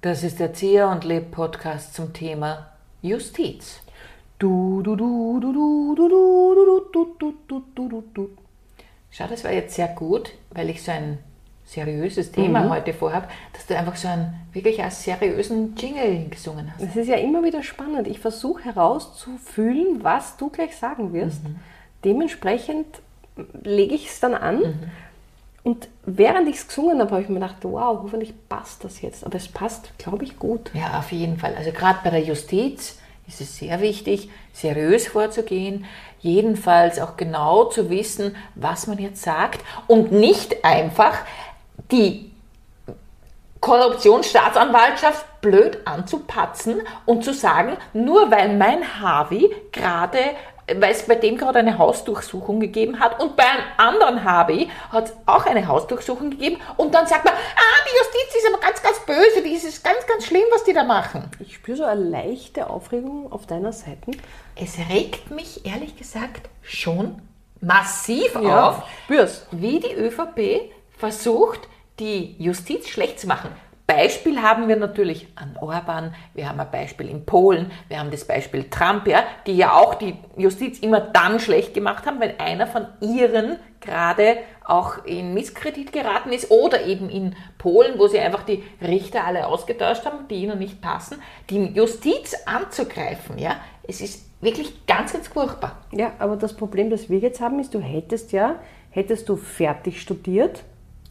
Das ist der Zier und Leb Podcast zum Thema Justiz. Schau, das war jetzt sehr gut, weil ich so ein seriöses Thema mhm. heute vorhabe, dass du einfach so einen wirklich einen seriösen Jingle gesungen hast. Das ist ja immer wieder spannend. Ich versuche herauszufühlen, was du gleich sagen wirst. Mhm. Dementsprechend lege ich es dann an. Und während ich es gesungen habe, habe ich mir gedacht, wow, hoffentlich passt das jetzt. Aber es passt, glaube ich, gut. Ja, auf jeden Fall. Also gerade bei der Justiz ist es sehr wichtig, seriös vorzugehen, jedenfalls auch genau zu wissen, was man jetzt sagt und nicht einfach die Korruptionsstaatsanwaltschaft blöd anzupatzen und zu sagen, nur weil mein Harvey gerade, weil es bei dem gerade eine Hausdurchsuchung gegeben hat und bei einem anderen Harvey hat es auch eine Hausdurchsuchung gegeben und dann sagt man, ah, die Justiz ist aber ganz, ganz böse, die ist ganz, ganz schlimm, was die da machen. Ich spüre so eine leichte Aufregung auf deiner Seite. Es regt mich ehrlich gesagt schon massiv Ja, auf, spür's. wie die ÖVP versucht, die Justiz schlecht zu machen. Beispiel haben wir natürlich an Orban, wir haben ein Beispiel in Polen, wir haben das Beispiel Trump, ja, die ja auch die Justiz immer dann schlecht gemacht haben, wenn einer von ihren gerade auch in Misskredit geraten ist oder eben in Polen, wo sie einfach die Richter alle ausgetauscht haben, die ihnen nicht passen, die Justiz anzugreifen, ja, es ist wirklich ganz, ganz furchtbar. Ja, aber das Problem, das wir jetzt haben, ist, du hättest ja, hättest du fertig studiert,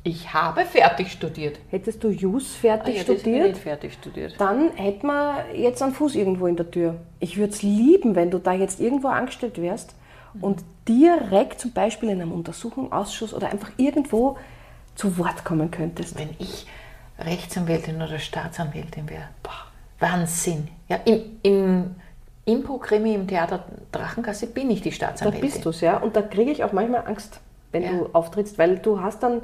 Ich habe fertig studiert. hättest du Jus fertig Ah ja, studiert, ich fertig studiert. dann hätten wir jetzt einen Fuß irgendwo in der Tür. Ich würde es lieben, wenn du da jetzt irgendwo angestellt wärst und direkt zum Beispiel in einem Untersuchungsausschuss oder einfach irgendwo zu Wort kommen könntest. Wenn ich Rechtsanwältin oder Staatsanwältin wäre, Wahnsinn. Ja, im, im Impro-Krimi im Theater Drachengasse bin ich die Da Staatsanwältin. bist du es, ja. Und da kriege ich auch manchmal Angst, wenn Ja. du auftrittst, weil du hast dann,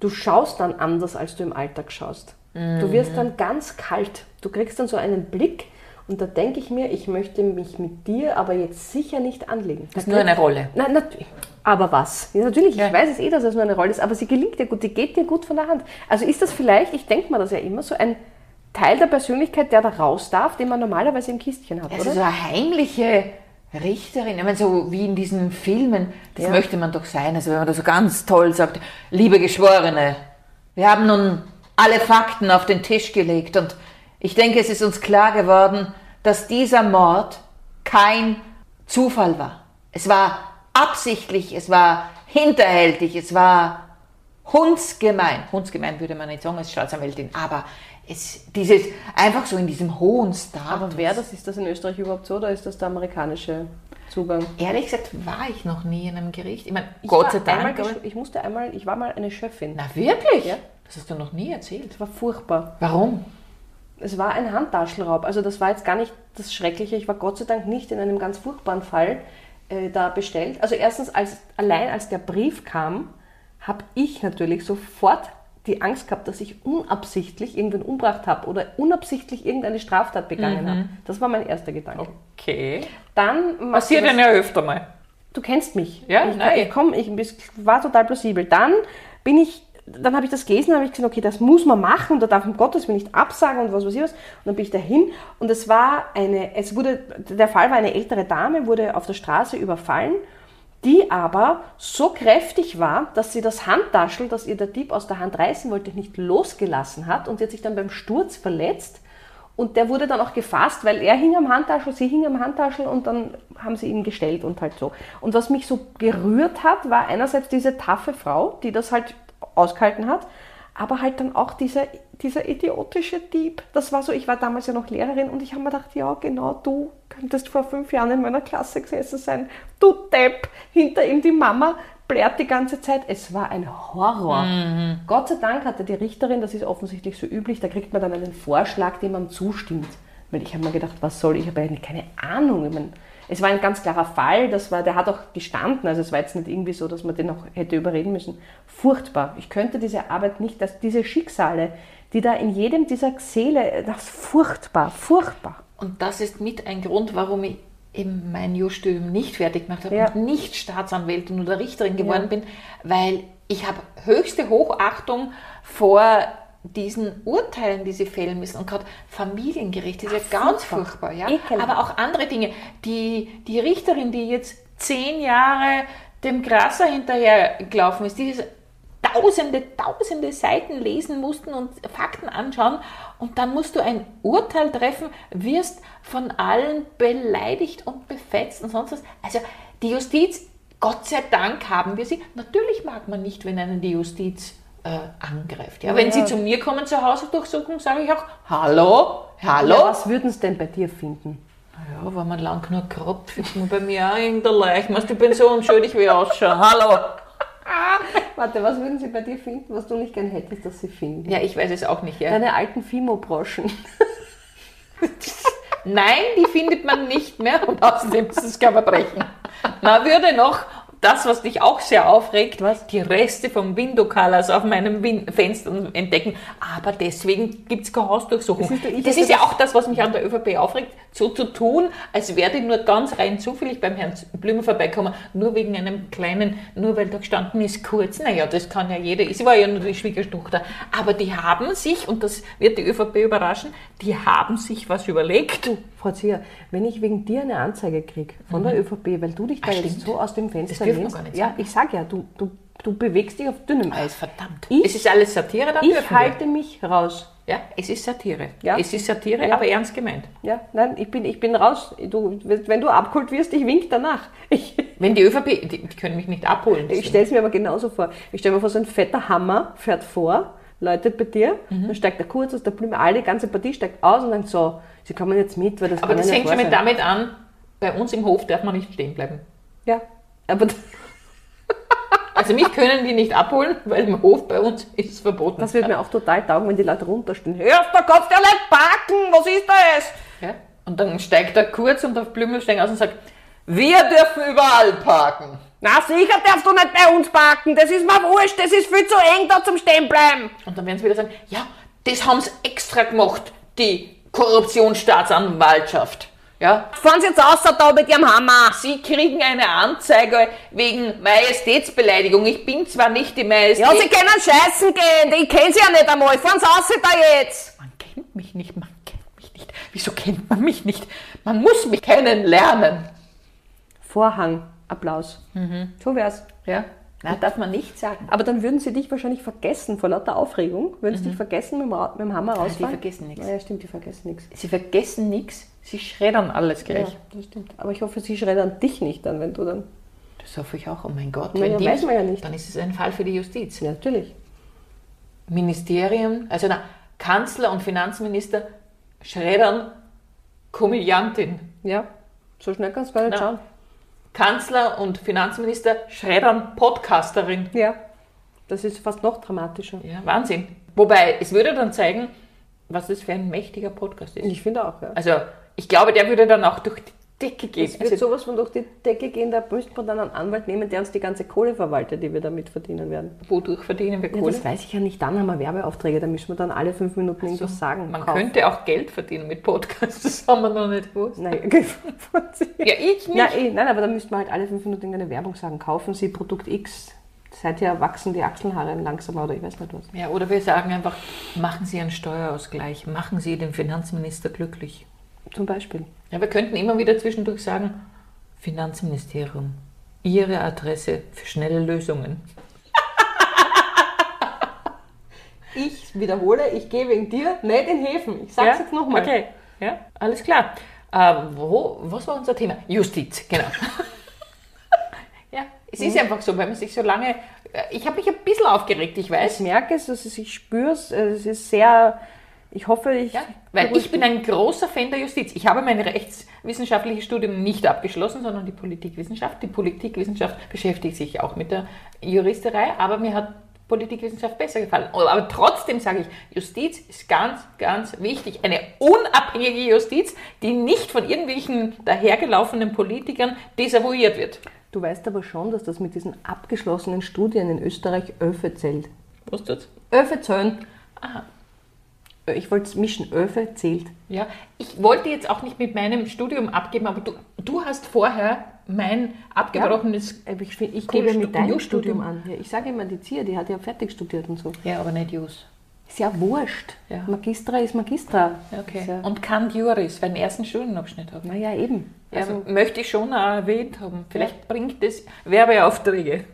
du schaust dann anders, als du im Alltag schaust. Mhm. Du wirst dann ganz kalt. Du kriegst dann so einen Blick und da denke ich mir, ich möchte mich mit dir aber jetzt sicher nicht anlegen. Das ist nur eine Rolle. Nein, natürlich. Aber was? Ja, natürlich, Ja. ich weiß es eh, dass es nur eine Rolle ist, aber sie gelingt dir gut, die geht dir gut von der Hand. Also ist das vielleicht, ich denke mir das ja immer, so ein Teil der Persönlichkeit, der da raus darf, den man normalerweise im Kistchen hat, Also oder? so eine heimliche Richterin, ich meine, so wie in diesen Filmen, das Ja. möchte man doch sein. Also wenn man da so ganz toll sagt, liebe Geschworene, wir haben nun alle Fakten auf den Tisch gelegt und ich denke, es ist uns klar geworden, dass dieser Mord kein Zufall war. Es war absichtlich, es war hinterhältig, es war hundsgemein. Hundsgemein würde man nicht sagen als Staatsanwältin, aber es, dieses, einfach so in diesem hohen Status. Aber wer das, ist das in Österreich überhaupt so oder ist das der amerikanische Zugang? Ehrlich gesagt war ich noch nie in einem Gericht. Ich meine, Ich Gott war sei Dank. Einmal, ich musste einmal, ich war mal eine Chefin. Na wirklich? Ja. Das hast du noch nie erzählt. Das war furchtbar. Warum? Es war ein Handtaschenraub. Also das war jetzt gar nicht das Schreckliche. Ich war Gott sei Dank nicht in einem ganz furchtbaren Fall äh, da bestellt. Also erstens, als, allein als der Brief kam, habe ich natürlich sofort die Angst gehabt, dass ich unabsichtlich irgendwen umgebracht habe oder unabsichtlich irgendeine Straftat begangen habe. Das war mein erster Gedanke. Okay. Dann Passiert denn ja öfter mal. du kennst mich. Ja, ich, nein. ich komm, ich war total plausibel. Dann bin ich, dann habe ich das gelesen, habe ich gesagt, okay, das muss man machen, da darf um Gottes Willen nicht absagen und was weiß ich was. Und dann bin ich dahin und es war eine, es wurde, der Fall war eine ältere Dame, wurde auf der Straße überfallen, die aber so kräftig war, dass sie das Handtaschel, das ihr der Dieb aus der Hand reißen wollte, nicht losgelassen hat und sie hat sich dann beim Sturz verletzt. Und der wurde dann auch gefasst, weil er hing am Handtaschel, sie hing am Handtaschel und dann haben sie ihn gestellt und halt so. Und was mich so gerührt hat, war einerseits diese taffe Frau, die das halt ausgehalten hat, aber halt dann auch dieser, dieser idiotische Dieb. Das war so, ich war damals ja noch Lehrerin und ich habe mir gedacht, ja genau, du könntest vor fünf Jahren in meiner Klasse gesessen sein. Du Depp, hinter ihm die Mama blärt die ganze Zeit. Es war ein Horror. Gott sei Dank hatte die Richterin, das ist offensichtlich so üblich, da kriegt man dann einen Vorschlag, dem man zustimmt. Weil ich habe mir gedacht, was soll ich, ich habe ja keine Ahnung. Ich meine, es war ein ganz klarer Fall, das war, der hat auch gestanden, also es war jetzt nicht irgendwie so, dass man den noch hätte überreden müssen. Furchtbar. Ich könnte diese Arbeit nicht, dass diese Schicksale, die da in jedem dieser Seele, das ist furchtbar, furchtbar. Und das ist mit ein Grund, warum ich eben mein Jurastudium nicht fertig gemacht habe Ja. und nicht Staatsanwältin oder Richterin geworden bin, weil ich habe höchste Hochachtung vor diesen Urteilen, die sie fällen müssen. Und gerade Familiengericht ist ja ganz furchtbar. Ja? Ekelhaft. Aber auch andere Dinge. Die, die Richterin, die jetzt zehn Jahre dem Grasser hinterhergelaufen ist, die tausende, tausende Seiten lesen mussten und Fakten anschauen und dann musst du ein Urteil treffen, wirst von allen beleidigt und befetzt und sonst was. Also die Justiz, Gott sei Dank haben wir sie. Natürlich mag man nicht, wenn einen die Justiz äh, angreift. Ja, wenn Ja. sie zu mir kommen zur Hausdurchsuchung, sage ich auch, hallo, hallo. Ja, was würden sie denn bei dir finden? Ja, wenn man lang genug gehabt, findet man bei mir auch irgendein Leichmaß. Ich bin so unschuldig, wie ich ausschaue. Hallo. Warte, was würden sie bei dir finden, was du nicht gern hättest, dass sie finden? Ja, ich weiß es auch nicht, ja. Deine alten Fimo-Broschen. Nein, die findet man nicht mehr und außerdem ist es kein Verbrechen. Man würde noch das, was dich auch sehr aufregt, Was? die Reste vom Window Colors auf meinem Win Fenster entdecken. Aber deswegen gibt es keine Hausdurchsuchung. Das ist ich das ist ja auch das, was mich an der ÖVP aufregt, so zu tun, als wäre die nur ganz rein zufällig beim Herrn Blümer vorbeikommen, nur wegen einem kleinen, nur weil da gestanden ist, kurz. Naja, das kann ja jeder. Sie war ja nur die Schwiegertochter. Aber die haben sich, und das wird die ÖVP überraschen, die haben sich was überlegt. Du, Frau Zier, wenn ich wegen dir eine Anzeige kriege von der ÖVP, weil du dich da Ah, jetzt stimmt. so aus dem Fenster dürfen wir gar nicht ja, sagen. ich sag ja, du, du, du bewegst dich auf dünnem Eis. Verdammt. Ich- es ist alles Satire, dann Ich halte mich raus. wir. Ja, es ist Satire. Ja. Es ist Satire, Ja. aber ernst gemeint. Ja, nein, ich bin, ich bin raus. Du, wenn du abgeholt wirst, ich wink danach. Ich, Wenn die ÖVP, die, die können mich nicht abholen. ich stelle es mir aber genauso vor. Ich stelle mir vor, so ein fetter Hammer fährt vor, läutet bei dir, Mhm. dann steigt er kurz aus der Blume, alle, die ganze Partie steigt aus und dann so, sie kommen jetzt mit, weil das aber das hängt schon damit an, bei uns im Hof darf man nicht stehen bleiben. Ja, aber Also mich können die nicht abholen, weil im Hof bei uns ist es verboten. das wird mir auch total taugen, wenn die Leute runterstehen. Hörst, da kannst du ja nicht parken, was ist das? ja? Und dann steigt er kurz und auf Blümel steigen aus und sagt, wir dürfen überall parken. Na sicher darfst du nicht bei uns parken, das ist mir wurscht, das ist viel zu eng da zum Stehenbleiben. Und dann werden sie wieder sagen, ja, das haben sie extra gemacht, die Korruptionsstaatsanwaltschaft. Ja, Fahren Sie jetzt außer da mit Ihrem Hammer. Sie kriegen eine Anzeige wegen Majestätsbeleidigung. Ich bin zwar nicht die Majestät. Ja, Sie können scheißen gehen, ich kenne Sie ja nicht einmal, fahren Sie aus da jetzt. man kennt mich nicht, man kennt mich nicht. Wieso kennt man mich nicht? Man muss mich kennenlernen. Vorhang, Applaus. So wär's. Ja, na, darf man nicht sagen. Aber dann würden sie dich wahrscheinlich vergessen vor lauter Aufregung. Würden sie dich vergessen mit dem, mit dem Hammer die rausfahren? vergessen nichts. Ja, stimmt, die vergessen nichts. Sie vergessen nichts, sie schreddern alles Ja, gleich. das stimmt. Aber ich hoffe, sie schreddern dich nicht dann, wenn du dann... Das hoffe ich auch. Oh mein Gott, Na ja, die, weiß man ja nicht. dann ist es ein Fall für die Justiz. Ja, natürlich. Ministerien, also na, Kanzler und Finanzminister schreddern Komödiantin. Ja, so schnell kannst du gar nicht Na. schauen. Kanzler und Finanzminister schreddern Podcasterin. Ja, das ist fast noch dramatischer. Ja, Wahnsinn. Wobei, es würde dann zeigen, was das für ein mächtiger Podcast ist. Ich finde auch, ja. Also, ich glaube, der würde dann auch durch die Decke gehen. Es wird Also, sowas von durch die Decke gehen, da müsste man dann einen Anwalt nehmen, der uns die ganze Kohle verwaltet, die wir damit verdienen werden. wodurch verdienen wir Ja, Kohle? das weiß ich ja nicht. Dann haben wir Werbeaufträge, da müssen wir dann alle fünf Minuten irgendwas sagen. Man Kauf. könnte auch Geld verdienen mit Podcasts, das haben wir noch nicht gewusst. Nein. Ja, ich nicht. Ja, eh, nein, aber da müsste man halt alle fünf Minuten irgendeine Werbung sagen. Kaufen Sie Produkt X. Seither wachsen die Achselhaare langsamer oder ich weiß nicht was. Ja, oder wir sagen einfach, machen Sie einen Steuerausgleich, machen Sie den Finanzminister glücklich. Zum Beispiel. Ja, wir könnten immer wieder zwischendurch sagen, Finanzministerium, Ihre Adresse für schnelle Lösungen. Ich wiederhole, ich gehe wegen dir nicht in Häfen. Ich sag's ja? jetzt nochmal. Okay, ja, alles klar. Äh, wo, was war unser Thema? Justiz, genau. ja, es ist einfach so, weil man sich so lange. äh, Ich habe mich ein bisschen aufgeregt, ich Ich weiß. merke es, also ich spüre es, es ist sehr, ich hoffe, ich... Ja, weil ich bin ein großer Fan der Justiz. Ich habe mein rechtswissenschaftliches Studium nicht abgeschlossen, sondern die Politikwissenschaft. Die Politikwissenschaft beschäftigt sich auch mit der Juristerei, aber mir hat Politikwissenschaft besser gefallen. Aber trotzdem sage ich, Justiz ist ganz, ganz wichtig. Eine unabhängige Justiz, die nicht von irgendwelchen dahergelaufenen Politikern desavouiert wird. Du weißt aber schon, dass das mit diesen abgeschlossenen Studien in Österreich Öfe zählt. Was tut's? Öfe zählen. Aha. Ich wollte es mischen. Öfe zählt. Ja, ich wollte jetzt auch nicht mit meinem Studium abgeben, aber du, du hast vorher mein abgebrochenes. Aber Ich, ich gebe mit deinem. Studium an. Ja, ich sage immer, die Zia, die hat ja fertig studiert und so. Ja, aber nicht Jus. Ist ja wurscht. Ja. Magistra ist Magistra. Okay. Ist ja, Und Kant Juris, weil den ersten Studienabschnitt habe. naja, eben. Ja, Also, möchte ich schon erwähnt haben. Vielleicht bringt das Werbeaufträge.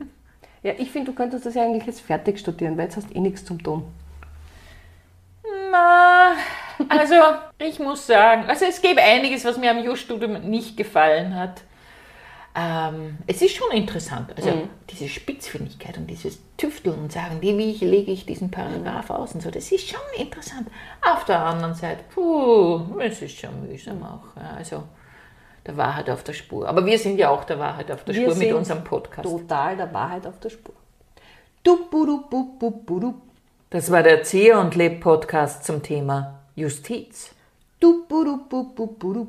ja, ich finde, du könntest das ja eigentlich jetzt fertig studieren, weil jetzt hast du eh nichts zum tun. Na, also ich muss sagen, also es gäbe einiges, was mir am Jus-Studium nicht gefallen hat. Ähm, es ist schon interessant, also diese Spitzfindigkeit und dieses Tüfteln und sagen, wie, wie lege ich diesen Paragraph aus und so, das ist schon interessant. Auf der anderen Seite, puh, es ist schon mühsam auch. Ja, also der Wahrheit auf der Spur. Aber wir sind ja auch der Wahrheit auf der Wir Spur mit unserem Podcast. Total der Wahrheit auf der Spur. Du, bu, du, bu, bu. Das war der Erzieher und Leb Podcast zum Thema Justiz. Du, bu, du, bu, bu.